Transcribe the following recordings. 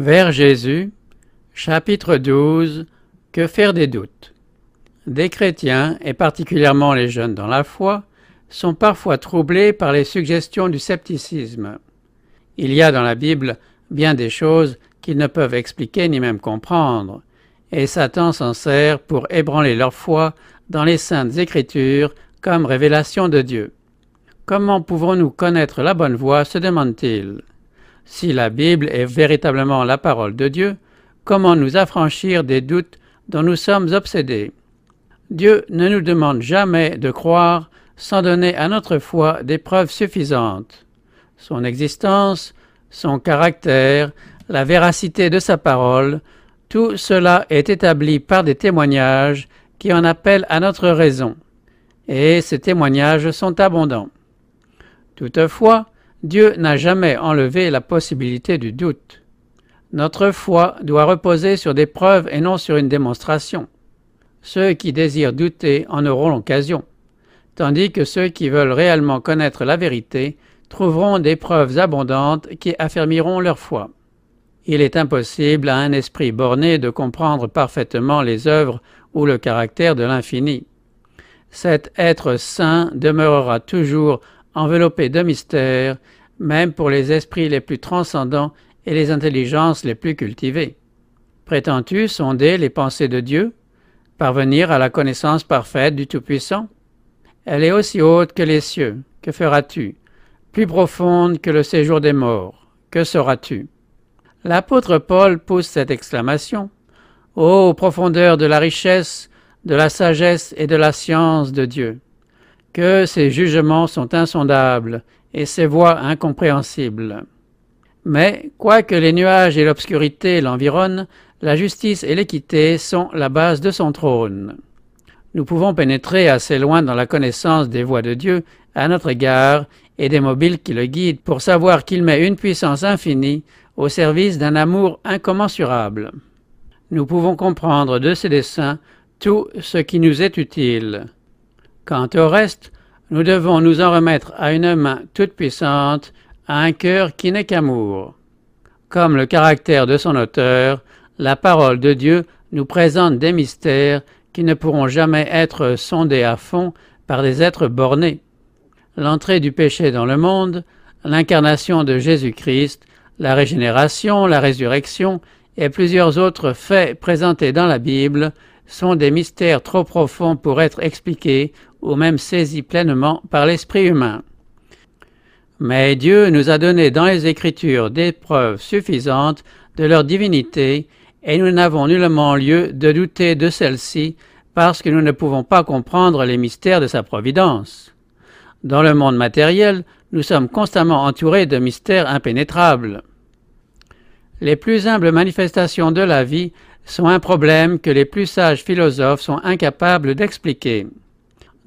Vers Jésus, chapitre 12 Que faire des doutes? Des chrétiens, et particulièrement les jeunes dans la foi, sont parfois troublés par les suggestions du scepticisme. Il y a dans la Bible bien des choses qu'ils ne peuvent expliquer ni même comprendre, et Satan s'en sert pour ébranler leur foi dans les saintes écritures comme révélation de Dieu. Comment pouvons-nous connaître la bonne voie se demande-t-il. Si la Bible est véritablement la parole de Dieu, comment nous affranchir des doutes dont nous sommes obsédés? Dieu ne nous demande jamais de croire sans donner à notre foi des preuves suffisantes. Son existence, son caractère, la véracité de sa parole, tout cela est établi par des témoignages qui en appellent à notre raison. Et ces témoignages sont abondants. Toutefois, Dieu n'a jamais enlevé la possibilité du doute. Notre foi doit reposer sur des preuves et non sur une démonstration. Ceux qui désirent douter en auront l'occasion, tandis que ceux qui veulent réellement connaître la vérité trouveront des preuves abondantes qui affermiront leur foi. Il est impossible à un esprit borné de comprendre parfaitement les œuvres ou le caractère de l'infini. Cet être saint demeurera toujours enveloppé de mystères, même pour les esprits les plus transcendants et les intelligences les plus cultivées. Prétends-tu sonder les pensées de Dieu, parvenir à la connaissance parfaite du Tout-Puissant Elle est aussi haute que les cieux. Que feras-tu? Plus profonde que le séjour des morts. Que sauras-tu? L'apôtre Paul pousse cette exclamation. Ô profondeur de la richesse, de la sagesse et de la science de Dieu que ses jugements sont insondables et ses voies incompréhensibles. Mais, quoique les nuages et l'obscurité l'environnent, la justice et l'équité sont la base de son trône. Nous pouvons pénétrer assez loin dans la connaissance des voies de Dieu à notre égard et des mobiles qui le guident pour savoir qu'il met une puissance infinie au service d'un amour incommensurable. Nous pouvons comprendre de ses desseins tout ce qui nous est utile. Quant au reste, nous devons nous en remettre à une main toute puissante, à un cœur qui n'est qu'amour. Comme le caractère de son auteur, la parole de Dieu nous présente des mystères qui ne pourront jamais être sondés à fond par des êtres bornés. L'entrée du péché dans le monde, l'incarnation de Jésus-Christ, la régénération, la résurrection et plusieurs autres faits présentés dans la Bible sont des mystères trop profonds pour être expliqués ou même saisis pleinement par l'esprit humain. Mais Dieu nous a donné dans les Écritures des preuves suffisantes de leur divinité, et nous n'avons nullement lieu de douter de celle-ci parce que nous ne pouvons pas comprendre les mystères de sa providence. Dans le monde matériel, nous sommes constamment entourés de mystères impénétrables. Les plus humbles manifestations de la vie sont un problème que les plus sages philosophes sont incapables d'expliquer.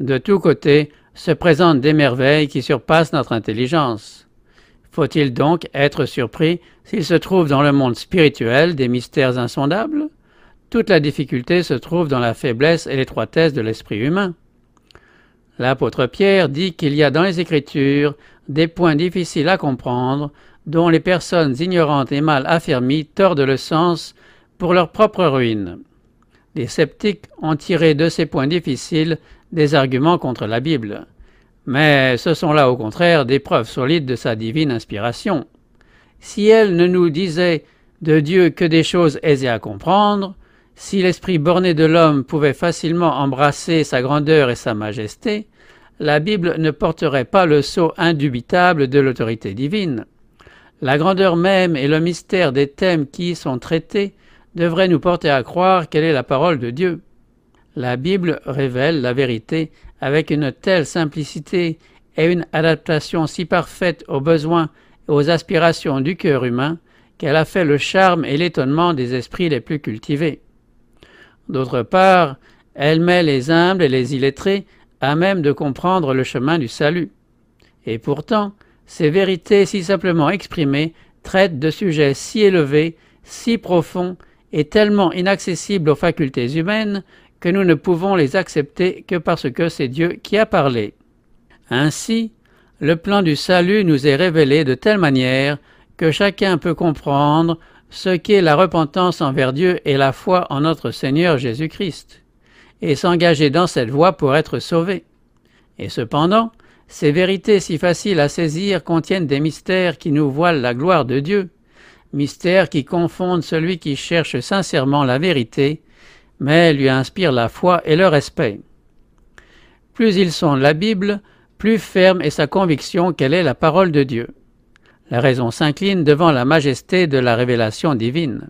De tous côtés se présentent des merveilles qui surpassent notre intelligence. Faut-il donc être surpris s'il se trouve dans le monde spirituel des mystères insondables? Toute la difficulté se trouve dans la faiblesse et l'étroitesse de l'esprit humain. L'apôtre Pierre dit qu'il y a dans les Écritures des points difficiles à comprendre dont les personnes ignorantes et mal affermies tordent le sens pour leur propre ruine. Les sceptiques ont tiré de ces points difficiles des arguments contre la Bible. Mais ce sont là au contraire des preuves solides de sa divine inspiration. Si elle ne nous disait de Dieu que des choses aisées à comprendre, si l'esprit borné de l'homme pouvait facilement embrasser sa grandeur et sa majesté, la Bible ne porterait pas le sceau indubitable de l'autorité divine. La grandeur même et le mystère des thèmes qui y sont traités devrait nous porter à croire qu'elle est la parole de Dieu. La Bible révèle la vérité avec une telle simplicité et une adaptation si parfaite aux besoins et aux aspirations du cœur humain qu'elle a fait le charme et l'étonnement des esprits les plus cultivés. D'autre part, elle met les humbles et les illettrés à même de comprendre le chemin du salut. Et pourtant, ces vérités si simplement exprimées traitent de sujets si élevés, si profonds est tellement inaccessible aux facultés humaines que nous ne pouvons les accepter que parce que c'est Dieu qui a parlé. Ainsi, le plan du salut nous est révélé de telle manière que chacun peut comprendre ce qu'est la repentance envers Dieu et la foi en notre Seigneur Jésus-Christ, et s'engager dans cette voie pour être sauvé. Et cependant, ces vérités si faciles à saisir contiennent des mystères qui nous voilent la gloire de Dieu, mystères qui confondent celui qui cherche sincèrement la vérité, mais lui inspirent la foi et le respect. Plus ils sont la Bible, plus ferme est sa conviction qu'elle est la parole de Dieu. La raison s'incline devant la majesté de la révélation divine.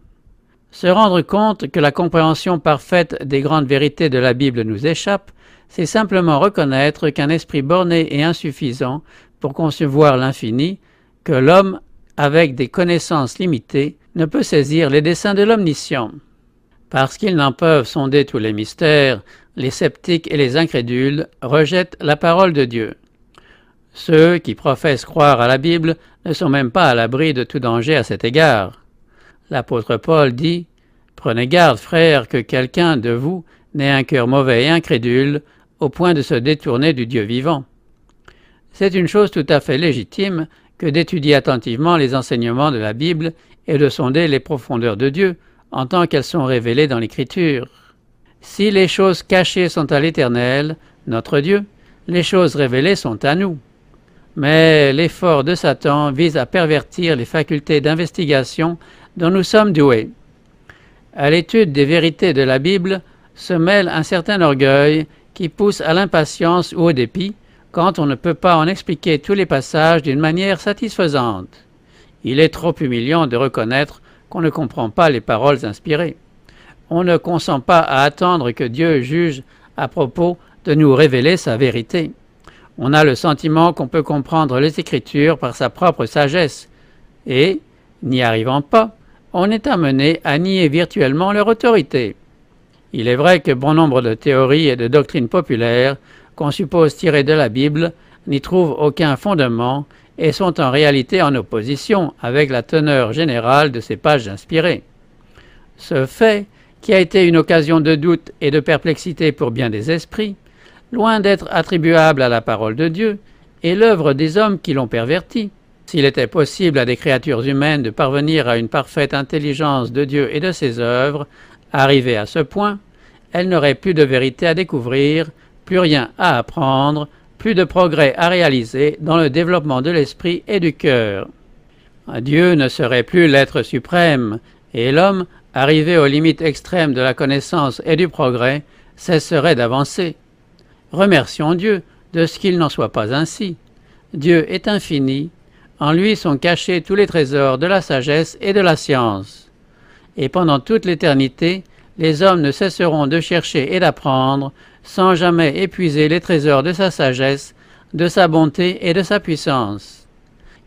Se rendre compte que la compréhension parfaite des grandes vérités de la Bible nous échappe, c'est simplement reconnaître qu'un esprit borné et insuffisant pour concevoir l'infini, que l'homme, avec des connaissances limitées, ne peut saisir les desseins de l'omniscient. Parce qu'ils n'en peuvent sonder tous les mystères, les sceptiques et les incrédules rejettent la parole de Dieu. Ceux qui professent croire à la Bible ne sont même pas à l'abri de tout danger à cet égard. L'apôtre Paul dit Prenez garde, frères, que quelqu'un de vous n'ait un cœur mauvais et incrédule, au point de se détourner du Dieu vivant. C'est une chose tout à fait légitime que d'étudier attentivement les enseignements de la Bible et de sonder les profondeurs de Dieu en tant qu'elles sont révélées dans l'Écriture. Si les choses cachées sont à l'Éternel, notre Dieu, les choses révélées sont à nous. Mais l'effort de Satan vise à pervertir les facultés d'investigation dont nous sommes doués. À l'étude des vérités de la Bible se mêle un certain orgueil qui pousse à l'impatience ou au dépit quand on ne peut pas en expliquer tous les passages d'une manière satisfaisante. Il est trop humiliant de reconnaître qu'on ne comprend pas les paroles inspirées. On ne consent pas à attendre que Dieu juge à propos de nous révéler sa vérité. On a le sentiment qu'on peut comprendre les Écritures par sa propre sagesse, et, n'y arrivant pas, on est amené à nier virtuellement leur autorité. Il est vrai que bon nombre de théories et de doctrines populaires qu'on suppose tirer de la Bible n'y trouvent aucun fondement et sont en réalité en opposition avec la teneur générale de ces pages inspirées. Ce fait, qui a été une occasion de doute et de perplexité pour bien des esprits, loin d'être attribuable à la parole de Dieu, est l'œuvre des hommes qui l'ont perverti. S'il était possible à des créatures humaines de parvenir à une parfaite intelligence de Dieu et de ses œuvres, arrivées à ce point, elles n'auraient plus de vérité à découvrir, plus rien à apprendre, plus de progrès à réaliser dans le développement de l'esprit et du cœur. Dieu ne serait plus l'être suprême, et l'homme, arrivé aux limites extrêmes de la connaissance et du progrès, cesserait d'avancer. Remercions Dieu de ce qu'il n'en soit pas ainsi. Dieu est infini, en lui sont cachés tous les trésors de la sagesse et de la science. Et pendant toute l'éternité, les hommes ne cesseront de chercher et d'apprendre, sans jamais épuiser les trésors de sa sagesse, de sa bonté et de sa puissance.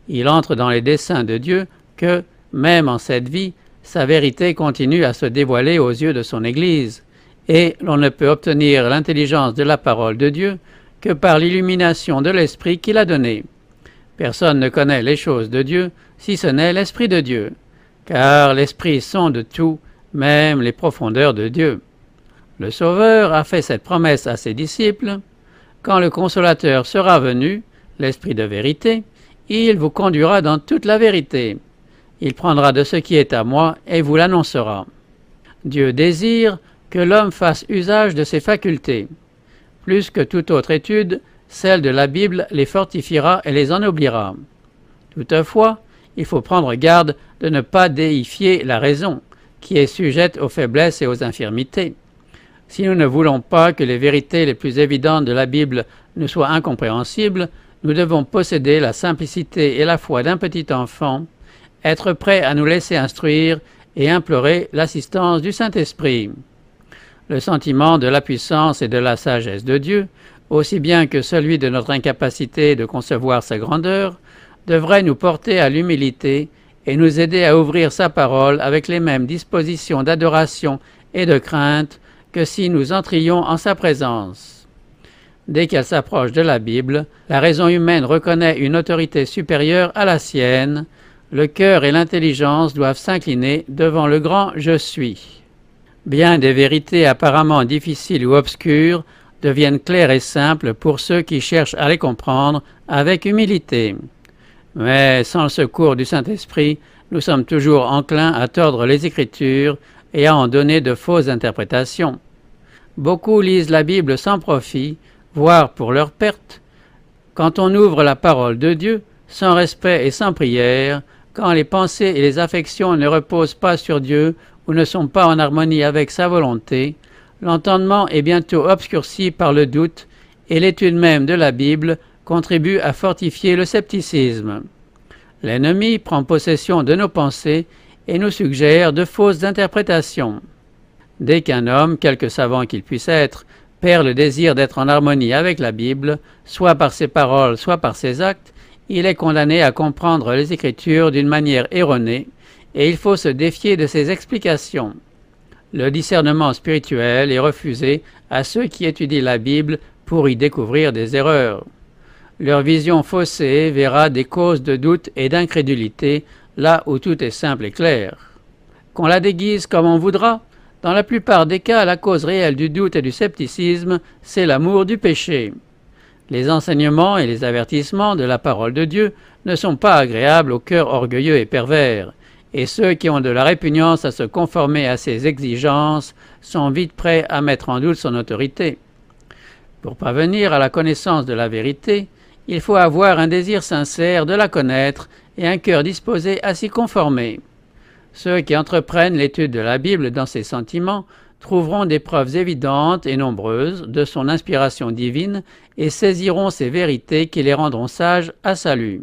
Il entre dans les desseins de Dieu que, même en cette vie, sa vérité continue à se dévoiler aux yeux de son Église, et l'on ne peut obtenir l'intelligence de la parole de Dieu que par l'illumination de l'Esprit qu'il a donné. Personne ne connaît les choses de Dieu si ce n'est l'Esprit de Dieu, car l'Esprit sonde tout, même les profondeurs de Dieu. Le Sauveur a fait cette promesse à ses disciples. Quand le Consolateur sera venu, l'Esprit de vérité, il vous conduira dans toute la vérité. Il prendra de ce qui est à moi et vous l'annoncera. Dieu désire que l'homme fasse usage de ses facultés. Plus que toute autre étude, celle de la Bible les fortifiera et les ennoblira. Toutefois, il faut prendre garde de ne pas déifier la raison, qui est sujette aux faiblesses et aux infirmités. Si nous ne voulons pas que les vérités les plus évidentes de la Bible nous soient incompréhensibles, nous devons posséder la simplicité et la foi d'un petit enfant, être prêts à nous laisser instruire et implorer l'assistance du Saint-Esprit. Le sentiment de la puissance et de la sagesse de Dieu, aussi bien que celui de notre incapacité de concevoir sa grandeur, devrait nous porter à l'humilité et nous aider à ouvrir sa parole avec les mêmes dispositions d'adoration et de crainte que si nous entrions en sa présence. Dès qu'elle s'approche de la Bible, la raison humaine reconnaît une autorité supérieure à la sienne, le cœur et l'intelligence doivent s'incliner devant le grand Je suis. Bien des vérités apparemment difficiles ou obscures deviennent claires et simples pour ceux qui cherchent à les comprendre avec humilité. Mais sans le secours du Saint-Esprit, nous sommes toujours enclins à tordre les Écritures et à en donner de fausses interprétations. Beaucoup lisent la Bible sans profit, voire pour leur perte. Quand on ouvre la parole de Dieu, sans respect et sans prière, quand les pensées et les affections ne reposent pas sur Dieu ou ne sont pas en harmonie avec sa volonté, l'entendement est bientôt obscurci par le doute et l'étude même de la Bible contribue à fortifier le scepticisme. L'ennemi prend possession de nos pensées et nous suggère de fausses interprétations. Dès qu'un homme, quelque savant qu'il puisse être, perd le désir d'être en harmonie avec la Bible, soit par ses paroles, soit par ses actes, il est condamné à comprendre les Écritures d'une manière erronée, et il faut se défier de ses explications. Le discernement spirituel est refusé à ceux qui étudient la Bible pour y découvrir des erreurs. Leur vision faussée verra des causes de doute et d'incrédulité là où tout est simple et clair. Qu'on la déguise comme on voudra, dans la plupart des cas, la cause réelle du doute et du scepticisme, c'est l'amour du péché. Les enseignements et les avertissements de la parole de Dieu ne sont pas agréables au cœur orgueilleux et pervers, et ceux qui ont de la répugnance à se conformer à ses exigences sont vite prêts à mettre en doute son autorité. Pour parvenir à la connaissance de la vérité, il faut avoir un désir sincère de la connaître et un cœur disposé à s'y conformer. Ceux qui entreprennent l'étude de la Bible dans ses sentiments trouveront des preuves évidentes et nombreuses de son inspiration divine et saisiront ces vérités qui les rendront sages à salut.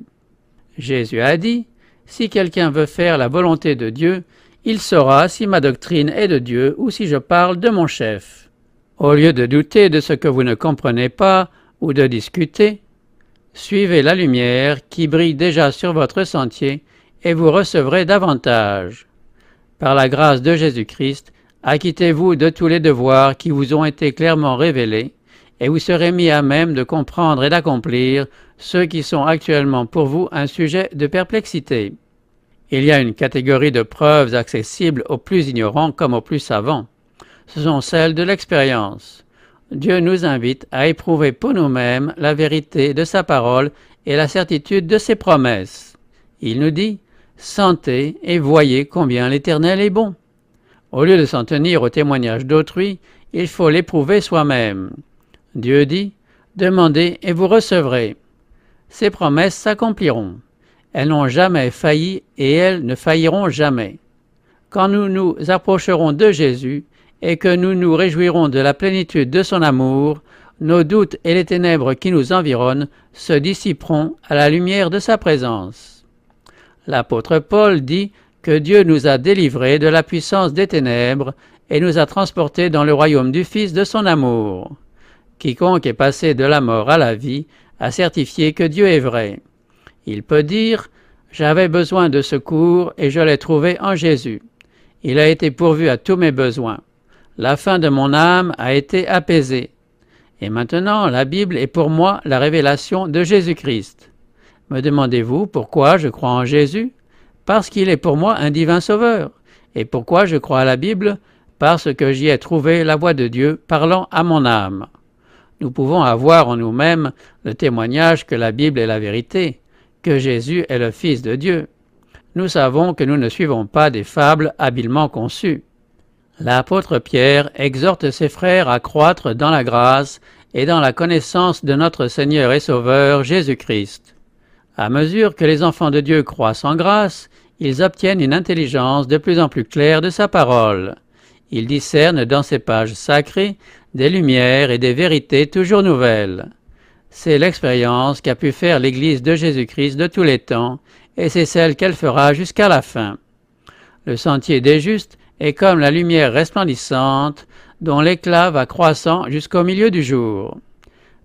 Jésus a dit, Si quelqu'un veut faire la volonté de Dieu, il saura si ma doctrine est de Dieu ou si je parle de mon chef. Au lieu de douter de ce que vous ne comprenez pas ou de discuter, suivez la lumière qui brille déjà sur votre sentier et vous recevrez davantage. Par la grâce de Jésus-Christ, acquittez-vous de tous les devoirs qui vous ont été clairement révélés, et vous serez mis à même de comprendre et d'accomplir ceux qui sont actuellement pour vous un sujet de perplexité. Il y a une catégorie de preuves accessibles aux plus ignorants comme aux plus savants. Ce sont celles de l'expérience. Dieu nous invite à éprouver pour nous-mêmes la vérité de sa parole et la certitude de ses promesses. Il nous dit Sentez et voyez combien l'Éternel est bon. Au lieu de s'en tenir au témoignage d'autrui, il faut l'éprouver soi-même. Dieu dit, Demandez et vous recevrez. Ces promesses s'accompliront. Elles n'ont jamais failli et elles ne failliront jamais. Quand nous nous approcherons de Jésus et que nous nous réjouirons de la plénitude de son amour, nos doutes et les ténèbres qui nous environnent se dissiperont à la lumière de sa présence. L'apôtre Paul dit que Dieu nous a délivrés de la puissance des ténèbres et nous a transportés dans le royaume du Fils de son amour. Quiconque est passé de la mort à la vie a certifié que Dieu est vrai. Il peut dire J'avais besoin de secours et je l'ai trouvé en Jésus. Il a été pourvu à tous mes besoins. La fin de mon âme a été apaisée. Et maintenant, la Bible est pour moi la révélation de Jésus-Christ. Me demandez-vous pourquoi je crois en Jésus? Parce qu'il est pour moi un divin sauveur. Et pourquoi je crois à la Bible? Parce que j'y ai trouvé la voix de Dieu parlant à mon âme. Nous pouvons avoir en nous-mêmes le témoignage que la Bible est la vérité, que Jésus est le Fils de Dieu. Nous savons que nous ne suivons pas des fables habilement conçues. L'apôtre Pierre exhorte ses frères à croître dans la grâce et dans la connaissance de notre Seigneur et Sauveur Jésus-Christ. À mesure que les enfants de Dieu croissent en grâce, ils obtiennent une intelligence de plus en plus claire de sa parole. Ils discernent dans ces pages sacrées des lumières et des vérités toujours nouvelles. C'est l'expérience qu'a pu faire l'Église de Jésus-Christ de tous les temps, et c'est celle qu'elle fera jusqu'à la fin. Le sentier des justes est comme la lumière resplendissante dont l'éclat va croissant jusqu'au milieu du jour.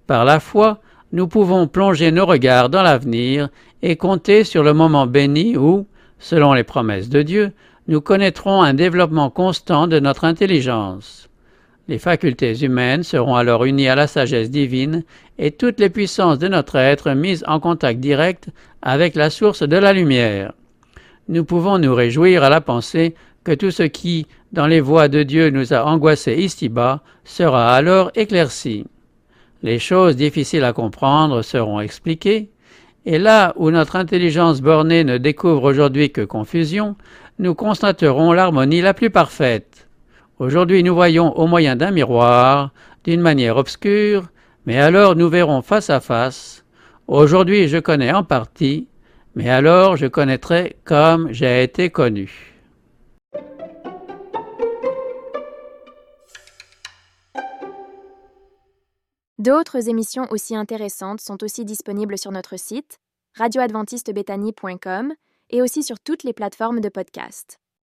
Par la foi, nous pouvons plonger nos regards dans l'avenir et compter sur le moment béni où, selon les promesses de Dieu, nous connaîtrons un développement constant de notre intelligence. Les facultés humaines seront alors unies à la sagesse divine et toutes les puissances de notre être mises en contact direct avec la source de la lumière. Nous pouvons nous réjouir à la pensée que tout ce qui, dans les voies de Dieu, nous a angoissés ici-bas, sera alors éclairci. Les choses difficiles à comprendre seront expliquées, Et là où notre intelligence bornée ne découvre aujourd'hui que confusion, nous constaterons l'harmonie la plus parfaite. Aujourd'hui nous voyons au moyen d'un miroir, d'une manière obscure, mais alors nous verrons face à face. Aujourd'hui je connais en partie, mais alors je connaîtrai comme j'ai été connu. D'autres émissions aussi intéressantes sont aussi disponibles sur notre site radioadventistebethany.com et aussi sur toutes les plateformes de podcast.